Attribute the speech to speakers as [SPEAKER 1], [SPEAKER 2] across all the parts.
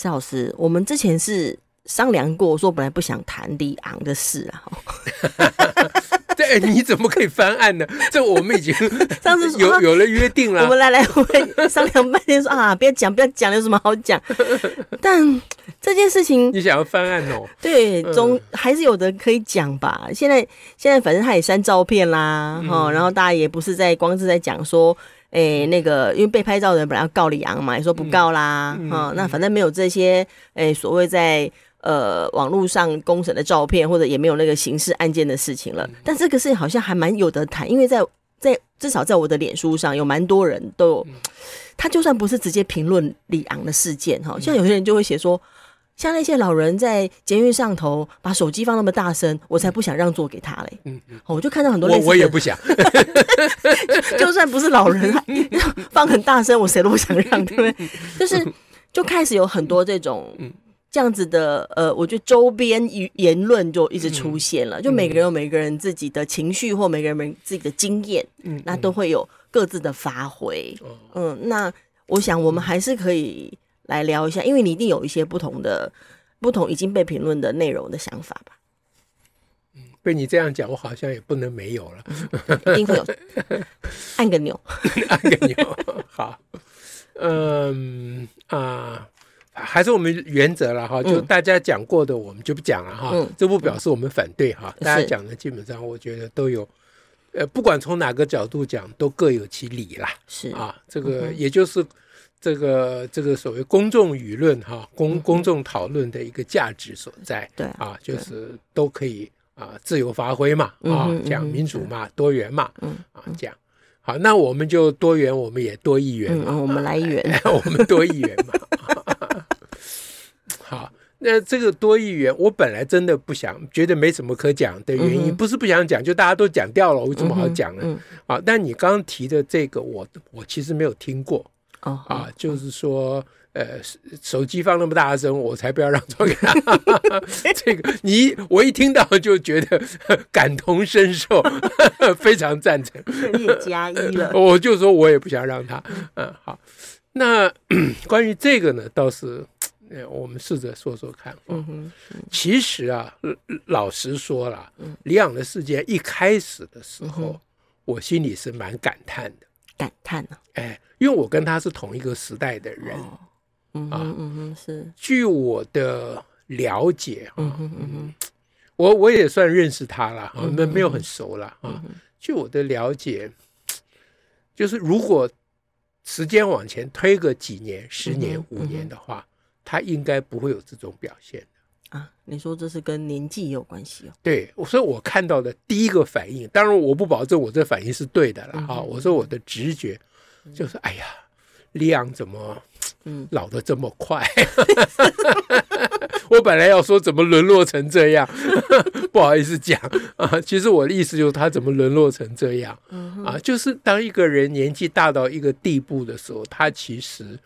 [SPEAKER 1] 施老师，我们之前是商量过，说本来不想谈李昂的事啊。
[SPEAKER 2] 对，你怎么可以翻案呢？这我们已经
[SPEAKER 1] 上次
[SPEAKER 2] 有有了约定了。
[SPEAKER 1] 我们来来回商量半天说，说啊，别讲，不要讲，有什么好讲？但这件事情，
[SPEAKER 2] 你想要翻案哦？
[SPEAKER 1] 对，总还是有的可以讲吧。现在现在反正他也删照片啦，哈、嗯，然后大家也不是在光是在讲说。哎、欸，那个，因为被拍照的人本来要告李昂嘛，也说不告啦，那反正没有这些，哎、欸，所谓在呃网络上公审的照片，或者也没有那个刑事案件的事情了。嗯、但这个事情好像还蛮有得谈，因为在在至少在我的脸书上有蛮多人都有，他就算不是直接评论李昂的事件哈，像有些人就会写说。像那些老人在捷运上头把手机放那么大声，我才不想让座给他嘞。嗯嗯，我就看到很多
[SPEAKER 2] 我我也不想，
[SPEAKER 1] 就算不是老人 放很大声，我谁都不想让，对不对？就是就开始有很多这种这样子的呃，我觉得周边言言论就一直出现了。就每个人有每个人自己的情绪或每个人自己的经验，嗯，那都会有各自的发挥。嗯，那我想我们还是可以。来聊一下，因为你一定有一些不同的、不同已经被评论的内容的想法吧？
[SPEAKER 2] 嗯，被你这样讲，我好像也不能没有了。
[SPEAKER 1] 嗯、一定会有，按个钮，
[SPEAKER 2] 按个钮。好，嗯啊，还是我们原则了哈，就大家讲过的，我们就不讲了哈。嗯，这不表示我们反对哈，嗯、大家讲的基本上，我觉得都有，呃，不管从哪个角度讲，都各有其理啦。是啊，这个也就是。这个这个所谓公众舆论哈，公公众讨论的一个价值所在，对啊，就是都可以啊自由发挥嘛，啊讲民主嘛，多元嘛，啊讲好，那我们就多元，我们也多议员嘛，
[SPEAKER 1] 我们来一元，
[SPEAKER 2] 我们多议员嘛。好，那这个多议员，我本来真的不想，觉得没什么可讲的原因，不是不想讲，就大家都讲掉了，我有什么好讲呢？啊，但你刚刚提的这个，我我其实没有听过。哦、oh, 啊，就是说，呃，手机放那么大声，我才不要让座给他。这个你我一听到就觉得感同身受，非常赞成。
[SPEAKER 1] 你也加一了，
[SPEAKER 2] 我就说我也不想让他。嗯，好。那 关于这个呢，倒是，呃，我们试着说说看。嗯哼。其实啊，老实说了，李昂的事件一开始的时候，嗯、我心里是蛮感叹的。
[SPEAKER 1] 感叹呢？
[SPEAKER 2] 哎。因为我跟他是同一个时代的人，
[SPEAKER 1] 嗯啊嗯嗯是。
[SPEAKER 2] 据我的了解，嗯嗯我我也算认识他了，我们没有很熟了啊。据我的了解，就是如果时间往前推个几年、十年、五年的话，他应该不会有这种表现的
[SPEAKER 1] 啊。你说这是跟年纪有关系哦？
[SPEAKER 2] 对，所以我看到的第一个反应，当然我不保证我这反应是对的了啊。我说我的直觉。就是哎呀，李昂怎么老的这么快？我本来要说怎么沦落成这样，不好意思讲啊。其实我的意思就是他怎么沦落成这样啊？就是当一个人年纪大到一个地步的时候，他其实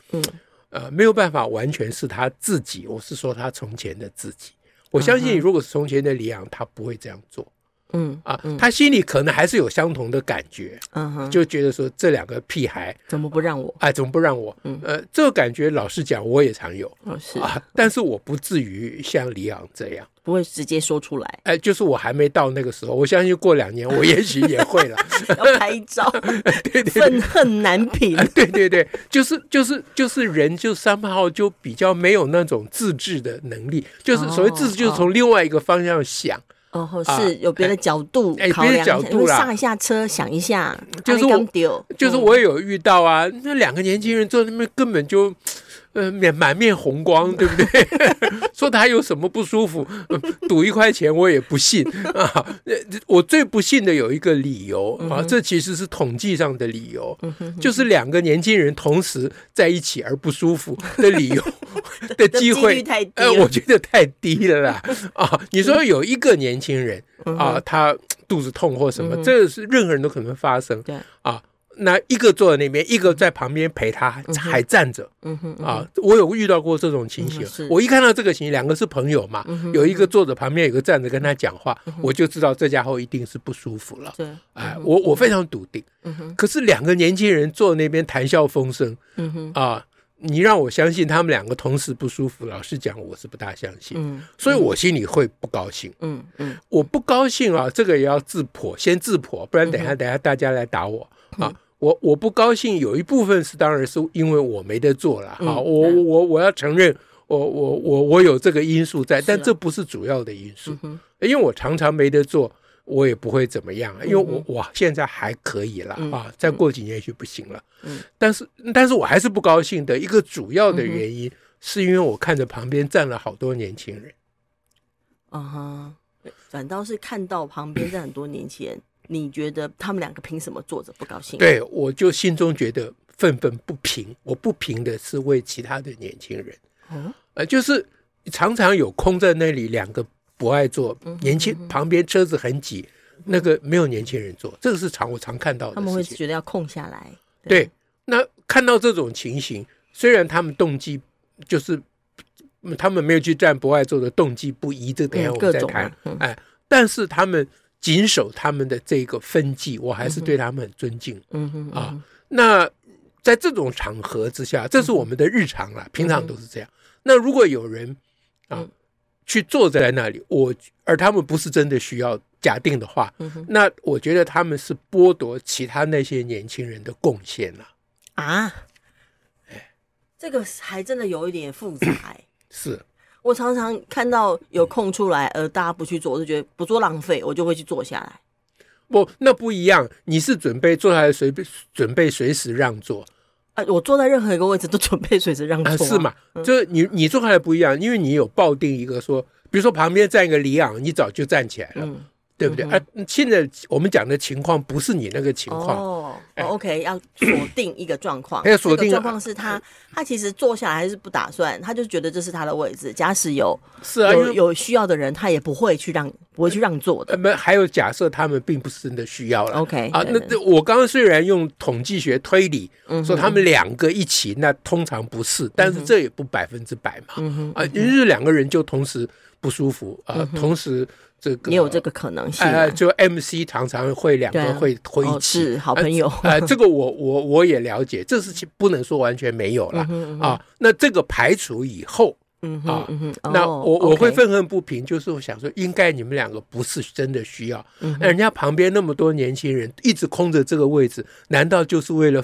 [SPEAKER 2] 呃没有办法完全是他自己。我是说他从前的自己。我相信如果是从前的李昂，他不会这样做。嗯啊，他心里可能还是有相同的感觉，嗯哼，就觉得说这两个屁孩
[SPEAKER 1] 怎么不让我？
[SPEAKER 2] 哎，怎么不让我？嗯，呃，这个感觉老实讲我也常有，是啊，但是我不至于像李昂这样，
[SPEAKER 1] 不会直接说出来。
[SPEAKER 2] 哎，就是我还没到那个时候，我相信过两年我也许也会了。
[SPEAKER 1] 要拍照，对对，愤恨难平。
[SPEAKER 2] 对对对，就是就是就是人就 somehow 就比较没有那种自制的能力，就是所谓自制，就是从另外一个方向想。
[SPEAKER 1] 哦，是有别的角度考量，角度上一下车想一下，就是我，就是我也有遇到啊。那两个年轻人坐在那边根本就
[SPEAKER 2] 呃，面满面红光，对不对？说他有什么不舒服，赌一块钱我也不信 啊！我最不信的有一个理由啊，这其实是统计上的理由，就是两个年轻人同时在一起而不舒服 的理由的机会
[SPEAKER 1] 太低，
[SPEAKER 2] 呃，我觉得太低了啦！啊，你说有一个年轻人啊，他肚子痛或什么，这是任何人都可能发生，对啊。那一个坐在那边，一个在旁边陪他，还站着。嗯哼，啊，我有遇到过这种情形。我一看到这个情形，两个是朋友嘛，有一个坐着旁边，有一个站着跟他讲话，我就知道这家伙一定是不舒服了。对，哎，我我非常笃定。可是两个年轻人坐那边谈笑风生。嗯哼，啊，你让我相信他们两个同时不舒服，老实讲，我是不大相信。嗯，所以我心里会不高兴。嗯嗯，我不高兴啊，这个也要自破，先自破，不然等下等下大家来打我啊。我我不高兴，有一部分是当然是因为我没得做了啊，我我我要承认，我我我我有这个因素在，但这不是主要的因素，因为我常常没得做，我也不会怎么样，因为我我现在还可以了啊，再过几年也许不行了，但是但是我还是不高兴的一个主要的原因，是因为我看着旁边站了好多年轻人，
[SPEAKER 1] 啊哈，反倒是看到旁边站很多年轻人。你觉得他们两个凭什么坐着不高兴？
[SPEAKER 2] 对，我就心中觉得愤愤不平。我不平的是为其他的年轻人，嗯，呃，就是常常有空在那里，两个不爱坐，年轻旁边车子很挤，那个没有年轻人坐，这个是常我常看到的。
[SPEAKER 1] 他们会觉得要空下来。
[SPEAKER 2] 对，那看到这种情形，虽然他们动机就是他们没有去占不爱坐的动机不一，这等下我们再谈。哎，但是他们。谨守他们的这个分际，我还是对他们很尊敬。嗯哼啊，那在这种场合之下，这是我们的日常了，平常都是这样。那如果有人啊去坐在那里，我而他们不是真的需要假定的话，那我觉得他们是剥夺其他那些年轻人的贡献了。
[SPEAKER 1] 啊，哎，这个还真的有一点复杂。
[SPEAKER 2] 是。
[SPEAKER 1] 我常常看到有空出来，而大家不去做，我就觉得不做浪费，我就会去坐下来。
[SPEAKER 2] 不，那不一样。你是准备坐下来随便准备随时让座？
[SPEAKER 1] 啊，我坐在任何一个位置都准备随时让座，啊啊。是嘛？
[SPEAKER 2] 嗯、就是你你坐下来不一样，因为你有抱定一个说，比如说旁边站一个李昂，你早就站起来了。嗯对不对？啊，现在我们讲的情况不是你那个情况
[SPEAKER 1] 哦。OK，要锁定一个状况。
[SPEAKER 2] 要锁定
[SPEAKER 1] 状况是他，他其实坐下来还是不打算，他就觉得这是他的位置。假使有
[SPEAKER 2] 是啊，
[SPEAKER 1] 有有需要的人，他也不会去让，不会去让座的。
[SPEAKER 2] 没，还有假设他们并不是真的需要了。
[SPEAKER 1] OK，
[SPEAKER 2] 啊，那我刚刚虽然用统计学推理说他们两个一起，那通常不是，但是这也不百分之百嘛。啊，因为两个人就同时不舒服啊，同时。这个
[SPEAKER 1] 也有这个可能性，
[SPEAKER 2] 呃，就 MC 常常会两个会会一起，
[SPEAKER 1] 是好朋友。
[SPEAKER 2] 呃，这个我我我也了解，这是不能说完全没有了啊。那这个排除以后，嗯啊，那我我会愤恨不平，就是我想说，应该你们两个不是真的需要，那人家旁边那么多年轻人一直空着这个位置，难道就是为了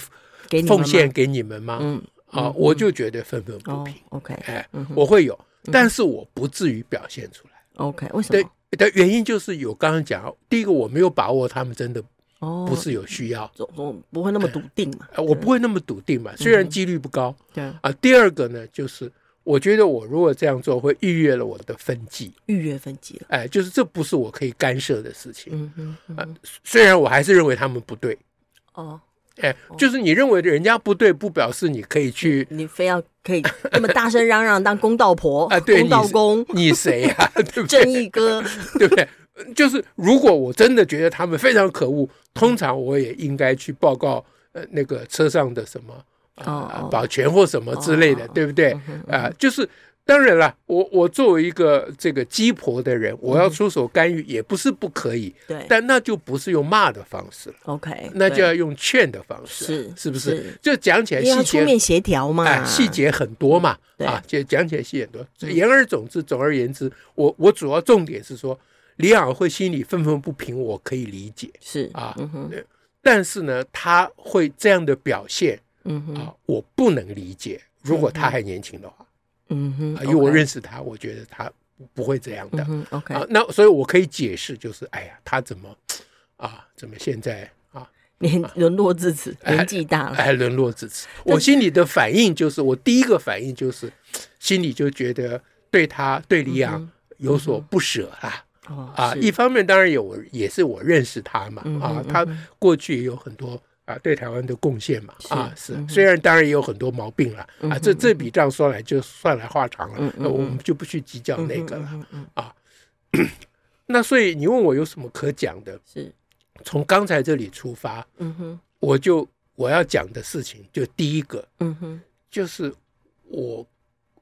[SPEAKER 2] 奉献给你们吗？嗯，啊，我就觉得愤愤不平。
[SPEAKER 1] OK，
[SPEAKER 2] 哎，我会有，但是我不至于表现出来。
[SPEAKER 1] OK，为什么？
[SPEAKER 2] 的原因就是有刚刚讲，第一个我没有把握他们真的不是有需要，
[SPEAKER 1] 总总不会那么笃定嘛，
[SPEAKER 2] 我不会那么笃定嘛，虽然几率不高，对。啊。第二个呢，就是我觉得我如果这样做会逾越了我的分际，
[SPEAKER 1] 预约分际了，
[SPEAKER 2] 哎，就是这不是我可以干涉的事情，嗯嗯啊，虽然我还是认为他们不对，哦。哎，就是你认为人家不对，不表示你可以去，
[SPEAKER 1] 你非要可以那么大声嚷嚷当公道婆啊？对，公道公，
[SPEAKER 2] 你谁呀？对不对？
[SPEAKER 1] 正义哥，
[SPEAKER 2] 对不对？就是如果我真的觉得他们非常可恶，通常我也应该去报告呃那个车上的什么啊保全或什么之类的，对不对？啊，就是。当然了，我我作为一个这个鸡婆的人，我要出手干预也不是不可以，对，但那就不是用骂的方式了，OK，那就要用劝的方式，是是不是？就讲起来细节，
[SPEAKER 1] 出面协调嘛，
[SPEAKER 2] 哎，细节很多嘛，啊，就讲起来细节很多。言而总之，总而言之，我我主要重点是说，李昂会心里愤愤不平，我可以理解，是啊，但是呢，他会这样的表现，嗯哼，啊，我不能理解，如果他还年轻的话。嗯哼，因为我认识他，我觉得他不会这样的。嗯 OK，啊，那所以我可以解释，就是哎呀，他怎么 啊，怎么现在 啊，
[SPEAKER 1] 年沦落至此，年纪大了，
[SPEAKER 2] 还沦落至此。我心里的反应就是，我第一个反应就是，心里就觉得对他对李昂有所不舍啊。啊，一方面当然有，也是我认识他嘛。啊，他过去也有很多啊对台湾的贡献嘛。啊，是，虽然当然也有很多毛病了。啊，这这笔账说来就算来话长了，那我们就不去计较那个了。啊，那所以你问我有什么可讲的？是。从刚才这里出发，嗯哼，我就我要讲的事情，就第一个，嗯哼，就是我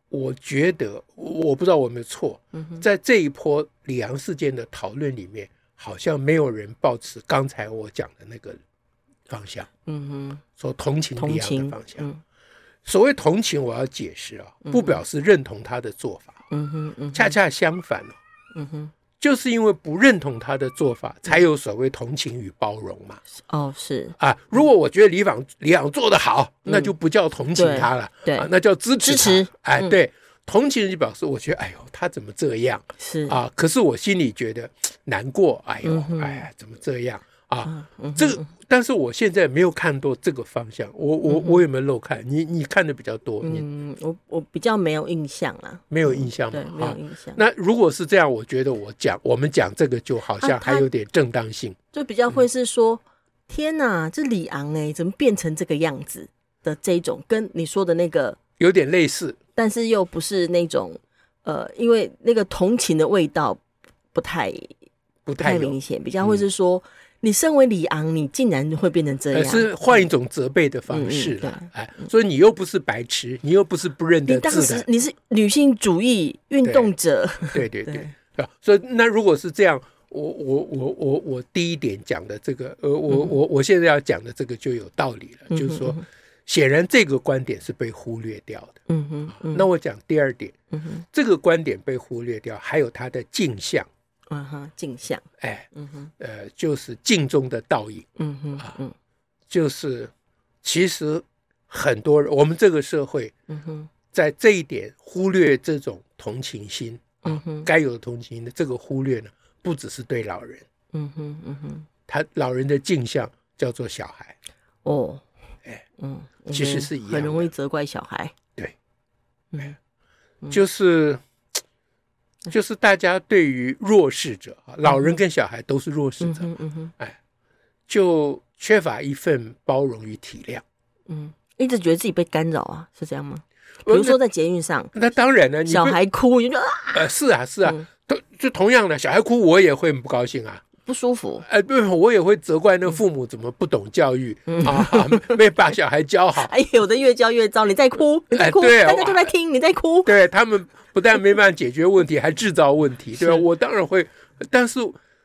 [SPEAKER 2] 我觉得我不知道我有没有错，嗯，在这一波李阳事件的讨论里面，好像没有人抱持刚才我讲的那个方向，嗯哼，说同情李昂的方向。嗯、所谓同情，我要解释啊，不表示认同他的做法，嗯哼，嗯哼，恰恰相反，嗯哼。就是因为不认同他的做法，才有所谓同情与包容嘛。
[SPEAKER 1] 哦，是
[SPEAKER 2] 啊。如果我觉得李昂李昂做得好，那就不叫同情他了，对，那叫支持。支持。哎，对，同情就表示我觉得，哎呦，他怎么这样？是啊。可是我心里觉得难过，哎呦，哎呀，怎么这样？啊，这个，但是我现在没有看到这个方向，我我我有没有漏看？你你看的比较多，
[SPEAKER 1] 嗯，我我比较没有印象啦，
[SPEAKER 2] 没有印象，
[SPEAKER 1] 对，没有印象。
[SPEAKER 2] 那如果是这样，我觉得我讲我们讲这个就好像还有点正当性，
[SPEAKER 1] 就比较会是说，天哪，这李昂哎，怎么变成这个样子的这种，跟你说的那个
[SPEAKER 2] 有点类似，
[SPEAKER 1] 但是又不是那种，呃，因为那个同情的味道不太不太明显，比较会是说。你身为李昂，你竟然会变成这样？
[SPEAKER 2] 是换一种责备的方式了，哎，所以你又不是白痴，你又不是不认得。你当时
[SPEAKER 1] 你是女性主义运动者，
[SPEAKER 2] 对 对对，所以那如果是这样，我我我我我第一点讲的这个，呃，我我我现在要讲的这个就有道理了，就是说，显然这个观点是被忽略掉的。嗯哼，那我讲第二点，这个观点被忽略掉，还有它的镜像。
[SPEAKER 1] 嗯哼，镜像，
[SPEAKER 2] 哎，嗯哼，呃，就是镜中的倒影，嗯哼，啊，就是其实很多人，我们这个社会，嗯哼，在这一点忽略这种同情心，嗯哼，该有的同情心的这个忽略呢，不只是对老人，嗯哼，嗯哼，他老人的镜像叫做小孩，哦，哎，嗯，其实是一样，
[SPEAKER 1] 很容易责怪小孩，
[SPEAKER 2] 对，嗯，就是。就是大家对于弱势者啊，老人跟小孩都是弱势者，嗯哎，就缺乏一份包容与体谅。嗯，
[SPEAKER 1] 一直觉得自己被干扰啊，是这样吗？比如说在捷运上，
[SPEAKER 2] 那当然了，
[SPEAKER 1] 小孩哭，你就啊，
[SPEAKER 2] 呃，是啊，是啊，都就同样的，小孩哭，我也会很不高兴啊，
[SPEAKER 1] 不舒服。
[SPEAKER 2] 哎，对，我也会责怪那个父母怎么不懂教育啊，没把小孩教好。
[SPEAKER 1] 哎，有的越教越糟，你在哭，你在哭，大家都在听，你在哭，
[SPEAKER 2] 对他们。不但没办法解决问题，还制造问题，对吧？我当然会，但是，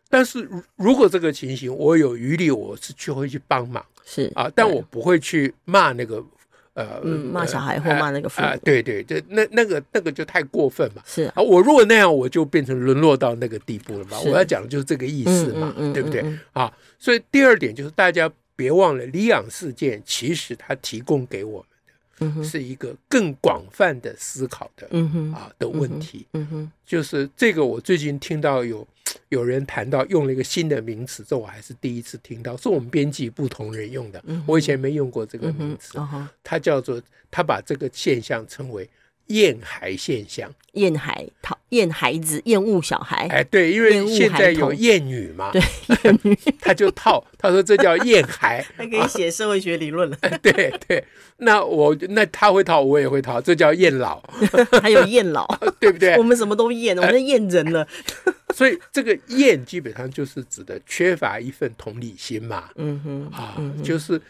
[SPEAKER 2] 但是如果这个情形我有余力，我是去会去帮忙，是啊，但我不会去骂那个，呃，
[SPEAKER 1] 骂小孩或骂那个父母，
[SPEAKER 2] 对对对，那那个那个就太过分嘛，是啊，我如果那样，我就变成沦落到那个地步了嘛。我要讲的就是这个意思嘛，对不对？啊，所以第二点就是大家别忘了，李昂事件其实它提供给我们。是一个更广泛的思考的，啊的问题，嗯哼，就是这个我最近听到有 有人谈到用了一个新的名词，这我还是第一次听到，是我们编辑不同人用的，我以前没用过这个名词，它叫做他把这个现象称为。厌孩现象，
[SPEAKER 1] 厌孩讨厌孩子，厌恶小孩。
[SPEAKER 2] 哎，对，因为现在有厌女嘛，对，厌女，他就套，他说这叫厌孩，
[SPEAKER 1] 他可以写社会学理论了。
[SPEAKER 2] 对对，那我那他会套，我也会套，这叫厌老，
[SPEAKER 1] 还有厌老，
[SPEAKER 2] 对不对？
[SPEAKER 1] 我们什么都厌，我们厌人了。
[SPEAKER 2] 所以这个厌基本上就是指的缺乏一份同理心嘛。嗯哼，啊，就是。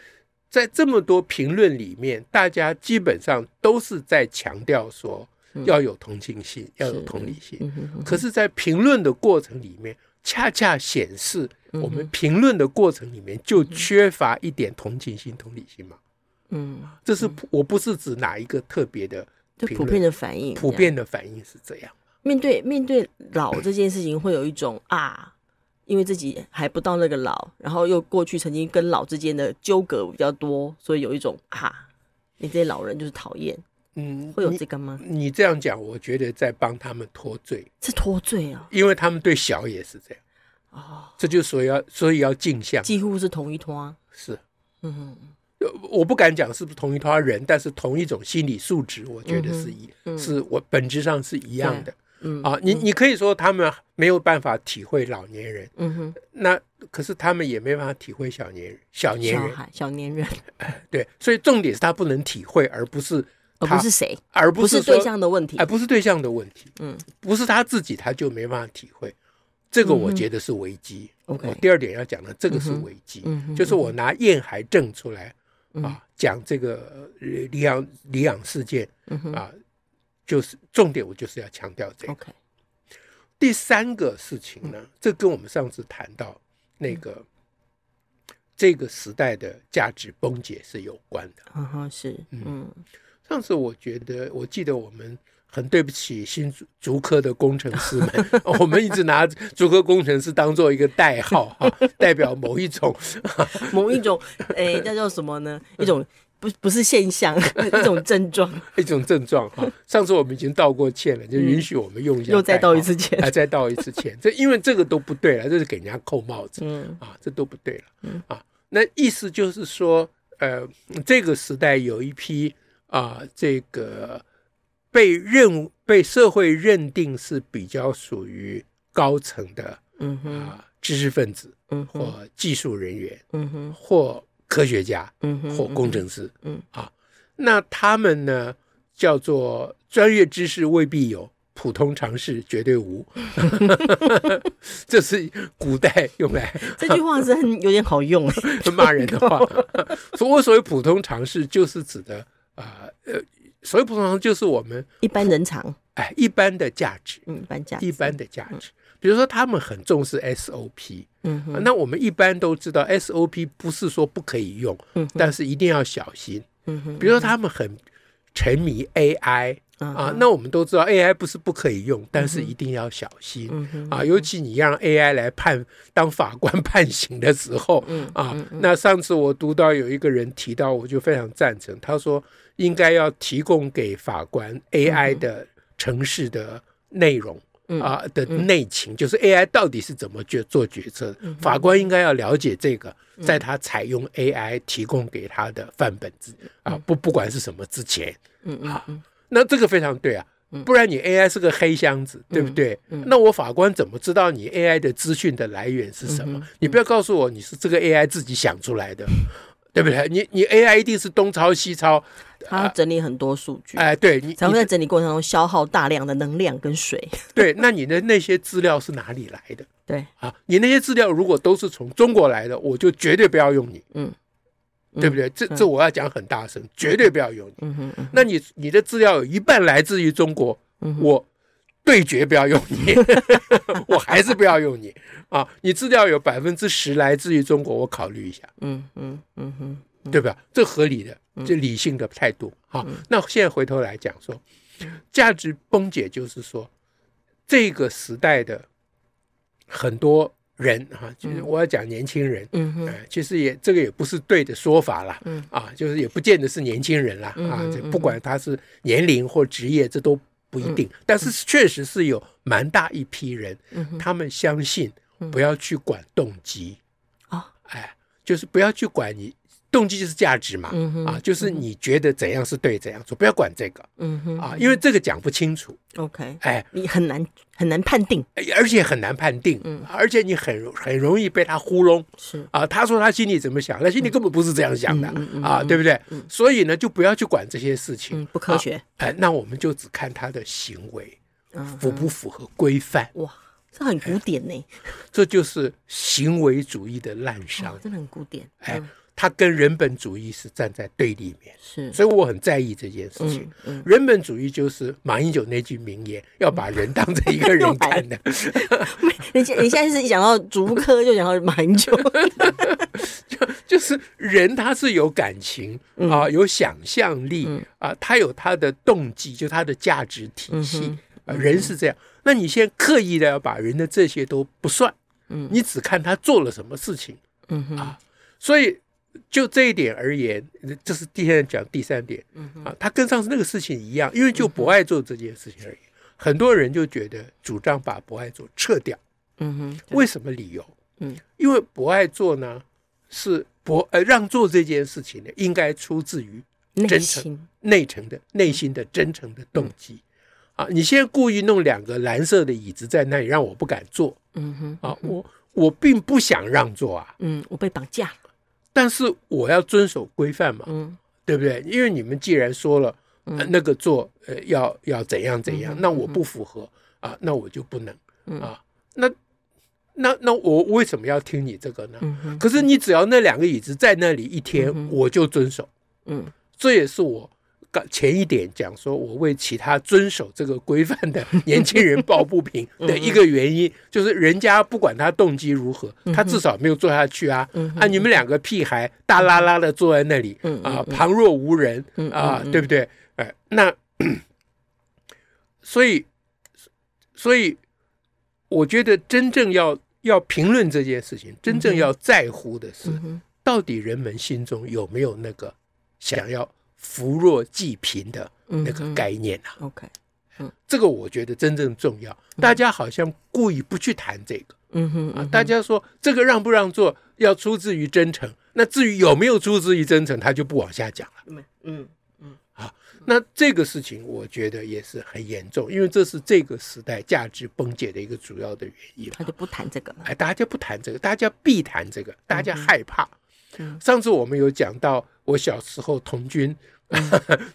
[SPEAKER 2] 在这么多评论里面，大家基本上都是在强调说要有同情心，嗯、要有同理心。是可是，在评论的过程里面，恰恰显示我们评论的过程里面就缺乏一点同情心、同理心嘛。嗯，这是我不是指哪一个特别的，
[SPEAKER 1] 就普遍的反应，
[SPEAKER 2] 普遍的反应是这样。
[SPEAKER 1] 面对面对老这件事情，会有一种啊。因为自己还不到那个老，然后又过去曾经跟老之间的纠葛比较多，所以有一种啊，你这些老人就是讨厌，嗯，会有这个吗？
[SPEAKER 2] 你，你这样讲，我觉得在帮他们脱罪，
[SPEAKER 1] 是脱罪啊，
[SPEAKER 2] 因为他们对小也是这样，哦，这就所以要所以要镜像，
[SPEAKER 1] 几乎是同一坨，
[SPEAKER 2] 是，嗯，我不敢讲是不是同一套人，但是同一种心理素质，我觉得是一，嗯、是我本质上是一样的。嗯啊，你你可以说他们没有办法体会老年人，嗯哼，那可是他们也没办法体会小年人，小年人，
[SPEAKER 1] 小，小年人，
[SPEAKER 2] 对，所以重点是他不能体会，而不是
[SPEAKER 1] 而不是谁，
[SPEAKER 2] 而不是，
[SPEAKER 1] 对象的问题，
[SPEAKER 2] 而不是对象的问题，嗯，不是他自己他就没办法体会，这个我觉得是危机。OK，嗯，第二点要讲的这个是危机，嗯，就是我拿厌孩症出来啊讲这个李阳李养事件，啊。就是重点，我就是要强调这个。第三个事情呢，嗯、这跟我们上次谈到那个、嗯、这个时代的价值崩解是有关的。
[SPEAKER 1] 嗯哼，是，嗯，
[SPEAKER 2] 上次我觉得，我记得我们很对不起新竹科的工程师们，我们一直拿竹科工程师当做一个代号哈，代表某一种
[SPEAKER 1] 某一种，哎，叫做什么呢？一种。不不是现象，一种症状，
[SPEAKER 2] 一种症状哈。上次我们已经道过歉了，就允许我们用一下，
[SPEAKER 1] 又再道一次歉，
[SPEAKER 2] 啊再道一次歉。这因为这个都不对了，这是给人家扣帽子，嗯啊，这都不对了，嗯啊。那意思就是说，呃，这个时代有一批啊，这个被认被社会认定是比较属于高层的，嗯哼啊，知识分子，嗯或技术人员，嗯哼或。科学家，嗯，或工程师，嗯，啊，那他们呢，叫做专业知识未必有，普通常识绝对无，这是古代用来
[SPEAKER 1] 这句话是很有点好用，
[SPEAKER 2] 骂人的话。所我所谓普通常识，就是指的啊，呃，所谓普通常识，就是我们
[SPEAKER 1] 一般人常，
[SPEAKER 2] 哎，一般的价值，
[SPEAKER 1] 嗯，一般价值，
[SPEAKER 2] 一般的价值。比如说，他们很重视 SOP，嗯哼，那我们一般都知道 SOP 不是说不可以用，嗯，但是一定要小心，嗯哼。比如说，他们很沉迷 AI，啊，那我们都知道 AI 不是不可以用，但是一定要小心，啊，尤其你让 AI 来判当法官 判刑的时候，啊，那上次我读到有一个人提到，我就非常赞成，他说应该要提供给法官 AI 的城市的内容。啊的内情，就是 AI 到底是怎么决做决策，法官应该要了解这个，在他采用 AI 提供给他的范本之啊，不不管是什么之前，啊，那这个非常对啊，不然你 AI 是个黑箱子，对不对？那我法官怎么知道你 AI 的资讯的来源是什么？你不要告诉我你是这个 AI 自己想出来的。对不对？你你 AI 一定是东抄西抄，
[SPEAKER 1] 他整理很多数据，
[SPEAKER 2] 哎、呃，对，你
[SPEAKER 1] 才会在整理过程中消耗大量的能量跟水。
[SPEAKER 2] 对，那你的那些资料是哪里来的？
[SPEAKER 1] 对
[SPEAKER 2] 啊，你那些资料如果都是从中国来的，我就绝对不要用你。嗯，对不对？这这我要讲很大声，绝对不要用你。嗯哼，那你你的资料有一半来自于中国，我。对决不要用你，我还是不要用你啊！你资料有百分之十来自于中国，我考虑一下。嗯嗯嗯哼，对吧？这合理的，这理性的态度。好，那现在回头来讲说，价值崩解就是说，这个时代的很多人哈，就是我要讲年轻人，嗯哼，其实也这个也不是对的说法了，嗯。啊，就是也不见得是年轻人了啊，这不管他是年龄或职业，这都。不一定，但是确实是有蛮大一批人，他们相信不要去管动机啊，哎，就是不要去管你动机就是价值嘛，啊，就是你觉得怎样是对，怎样做，不要管这个，啊，因为这个讲不清楚
[SPEAKER 1] ，OK，哎，你很难很难判定，
[SPEAKER 2] 而且很难判定，而且你很很容易被他糊弄，是。啊，他说他心里怎么想，他心里根本不是这样想的啊，对不对？所以呢，就不要去管这些事情，
[SPEAKER 1] 不科学，
[SPEAKER 2] 哎，那我们就只看他的行为符不符合规范，
[SPEAKER 1] 哇，这很古典呢，
[SPEAKER 2] 这就是行为主义的滥觴，
[SPEAKER 1] 真的很古典，
[SPEAKER 2] 哎。他跟人本主义是站在对立面，是，所以我很在意这件事情。嗯嗯、人本主义就是马英九那句名言，要把人当成一个人看的。
[SPEAKER 1] 你现你现在是一讲到竹科就讲到马英九，
[SPEAKER 2] 就就是人他是有感情啊，有想象力啊，他有他的动机，就他的价值体系啊，人是这样。那你现在刻意的要把人的这些都不算，嗯，你只看他做了什么事情，嗯啊，所以。就这一点而言，这是第三讲第三点，啊，他跟上次那个事情一样，因为就博爱做这件事情而已，很多人就觉得主张把博爱做撤掉，嗯哼，为什么理由？嗯，因为博爱做呢，是不呃让座这件事情呢，应该出自于真诚内诚的内心的真诚的动机。啊，你现在故意弄两个蓝色的椅子在那里，让我不敢坐。嗯哼，啊，我我并不想让座啊。
[SPEAKER 1] 嗯，我被绑架了。
[SPEAKER 2] 但是我要遵守规范嘛。嗯，对不对？因为你们既然说了，那个做呃要要怎样怎样，那我不符合啊，那我就不能啊。那那那我为什么要听你这个呢？可是你只要那两个椅子在那里一天，我就遵守。嗯，这也是我。前一点讲说，我为其他遵守这个规范的年轻人抱不平的 一个原因，就是人家不管他动机如何，他至少没有坐下去啊！啊，你们两个屁孩大拉拉的坐在那里啊，旁若无人啊，对不对？哎，那所以，所以我觉得真正要要评论这件事情，真正要在乎的是，到底人们心中有没有那个想要。扶弱济贫的那个概念啊
[SPEAKER 1] ，OK，
[SPEAKER 2] 嗯，这个我觉得真正重要。大家好像故意不去谈这个，嗯哼啊，大家说这个让不让座要出自于真诚，那至于有没有出自于真诚，他就不往下讲了。嗯嗯那这个事情我觉得也是很严重，因为这是这个时代价值崩解的一个主要的原因。
[SPEAKER 1] 他就不谈这个了，
[SPEAKER 2] 哎，大家不谈这个，大家必谈这个，大家害怕。上次我们有讲到，我小时候童军。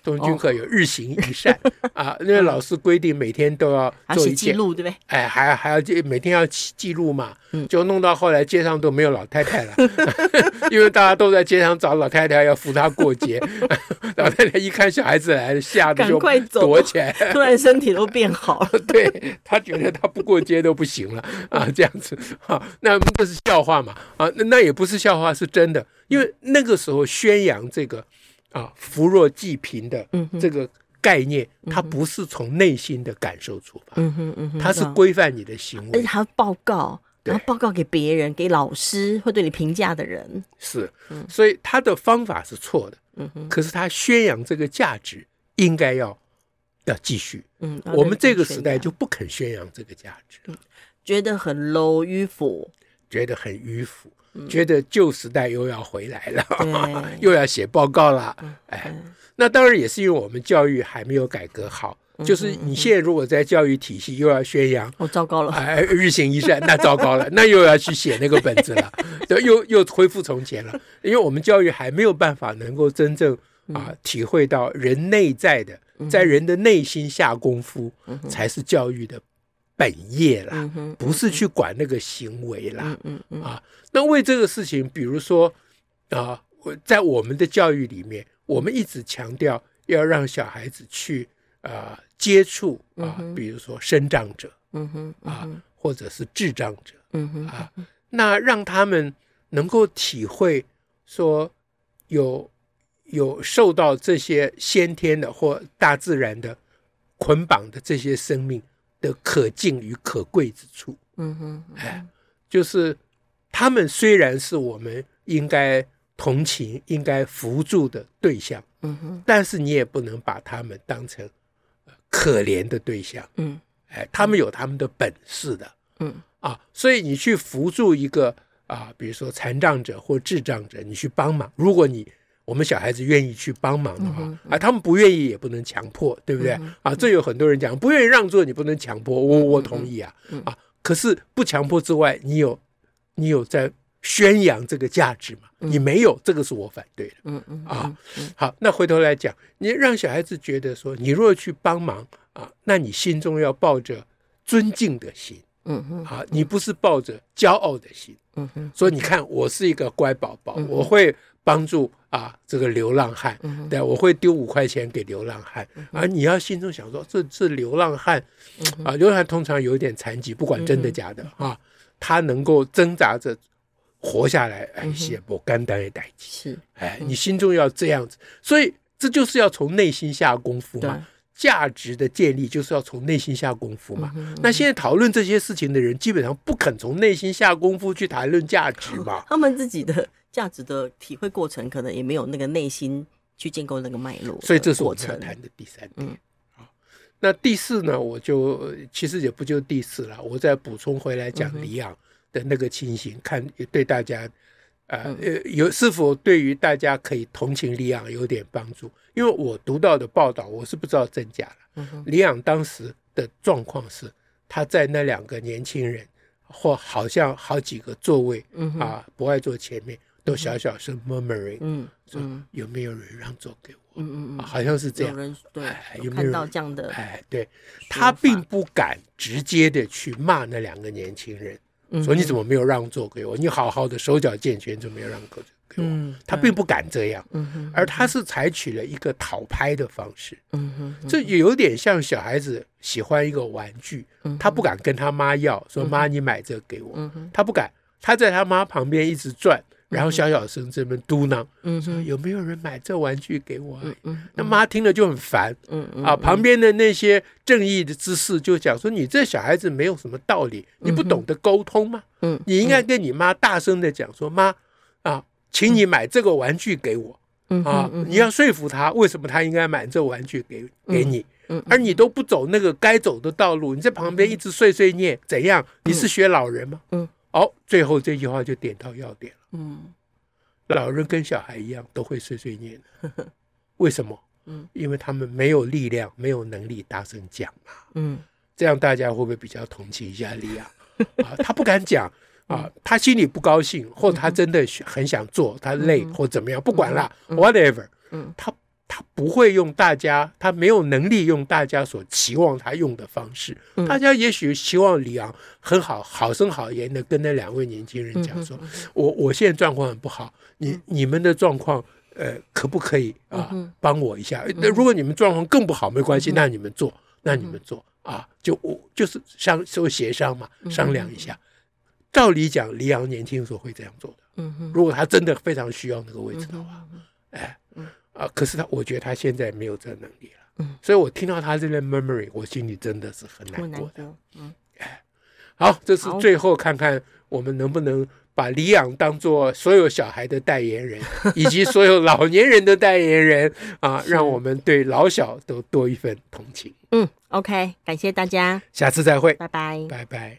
[SPEAKER 2] 童军课有日行一善啊，因为老师规定每天都要做一件，
[SPEAKER 1] 记录对不对？
[SPEAKER 2] 哎，还还要记每天要记记录嘛，就弄到后来街上都没有老太太了，因为大家都在街上找老太太要扶她过街，老太太一看小孩子来了，吓得就躲起来，
[SPEAKER 1] 突然身体都变好了，
[SPEAKER 2] 对，她觉得她不过街都不行了啊，这样子啊，那这是笑话嘛啊，那那也不是笑话，是真的，因为那个时候宣扬这个。啊，扶弱济贫的这个概念，嗯、它不是从内心的感受出发，嗯哼嗯哼，它是规范你的行为，
[SPEAKER 1] 而且还要报告，然后报告给别人，给老师会对你评价的人，
[SPEAKER 2] 是，所以他的方法是错的，嗯哼，可是他宣扬这个价值应该要要继续，嗯，我们这个时代就不肯宣扬这个价值，
[SPEAKER 1] 嗯，觉得很 low 迂腐，
[SPEAKER 2] 觉得很迂腐。觉得旧时代又要回来了，又要写报告了。哎，那当然也是因为我们教育还没有改革好。就是你现在如果在教育体系又要宣扬，
[SPEAKER 1] 哦，糟糕了，
[SPEAKER 2] 哎，日行一善，那糟糕了，那又要去写那个本子了，又又恢复从前了。因为我们教育还没有办法能够真正啊体会到人内在的，在人的内心下功夫才是教育的本业啦，不是去管那个行为啦，啊。那为这个事情，比如说啊，我在我们的教育里面，我们一直强调要让小孩子去啊接触啊，比如说生长者，嗯哼，啊，或者是智障者，嗯哼，啊，那让他们能够体会说有有受到这些先天的或大自然的捆绑的这些生命的可敬与可贵之处，嗯哼，哎，就是。他们虽然是我们应该同情、应该扶助的对象，嗯哼，但是你也不能把他们当成可怜的对象，嗯，哎，他们有他们的本事的，嗯。啊，所以你去扶助一个啊，比如说残障者或智障者，你去帮忙。如果你我们小孩子愿意去帮忙的话，啊，他们不愿意也不能强迫，对不对？啊，这有很多人讲，不愿意让座，你不能强迫，我我同意啊，啊，可是不强迫之外，你有。你有在宣扬这个价值吗？你没有，这个是我反对的。嗯嗯啊，好，那回头来讲，你让小孩子觉得说，你若去帮忙啊，那你心中要抱着尊敬的心。嗯嗯啊，你不是抱着骄傲的心。嗯嗯，所以你看，我是一个乖宝宝，我会帮助啊这个流浪汉。对，我会丢五块钱给流浪汉。而你要心中想说，这这流浪汉啊，流浪汉通常有点残疾，不管真的假的啊。他能够挣扎着活下来，哎，是不简单的代志。是，哎，你心中要这样子，所以这就是要从内心下功夫嘛。价值的建立就是要从内心下功夫嘛。那现在讨论这些事情的人，基本上不肯从内心下功夫去谈论价值嘛。
[SPEAKER 1] 他们自己的价值的体会过程，可能也没有那个内心去建构那个脉络。
[SPEAKER 2] 所以这是我们要谈的第三点。那第四呢？我就其实也不就第四了，我再补充回来讲李昂的那个情形，看也对大家呃呃，有是否对于大家可以同情李昂有点帮助？因为我读到的报道，我是不知道真假了。李昂当时的状况是，他在那两个年轻人或好像好几个座位啊，不爱坐前面都小小声 murmuring，嗯，说有没有人让座给我？嗯嗯嗯，好像是这样。有人
[SPEAKER 1] 对，有看到这样的？
[SPEAKER 2] 哎，对，他并不敢直接的去骂那两个年轻人。说你怎么没有让座给我？你好好的手脚健全，怎么没有让座给我？他并不敢这样，而他是采取了一个讨拍的方式。这也有点像小孩子喜欢一个玩具，他不敢跟他妈要，说妈你买这个给我，他不敢，他在他妈旁边一直转。然后小小声这边嘟囔，嗯，说有没有人买这玩具给我？嗯，那妈听了就很烦，嗯啊，旁边的那些正义的姿势就讲说，你这小孩子没有什么道理，你不懂得沟通吗？嗯，你应该跟你妈大声的讲说，妈啊，请你买这个玩具给我，啊，你要说服他为什么他应该买这玩具给给你，而你都不走那个该走的道路，你在旁边一直碎碎念，怎样？你是学老人吗？嗯。哦，最后这句话就点到要点了。嗯，老人跟小孩一样都会碎碎念，为什么？嗯，因为他们没有力量，没有能力大声讲嘛。嗯，这样大家会不会比较同情一下利亚？啊，他不敢讲。啊，他心里不高兴，或他真的很想做，他累或怎么样，不管了，whatever。嗯，他。他不会用大家，他没有能力用大家所期望他用的方式。大家也许希望李昂很好，好声好言的跟那两位年轻人讲说：“我我现在状况很不好，你你们的状况，呃，可不可以啊，帮我一下？那如果你们状况更不好，没关系，那你们做，那你们做啊，就我就是商说协商嘛，商量一下。照理讲，李昂年轻时候会这样做的。嗯，如果他真的非常需要那个位置的话，哎。”啊！可是他，我觉得他现在没有这能力了。嗯，所以我听到他这个 memory，我心里真的是很难过的。嗯，哎，好，这是最后看看我们能不能把李昂当做所有小孩的代言人，以及所有老年人的代言人啊，让我们对老小都多一份同情。嗯，OK，感谢大家，下次再会，拜拜，拜拜。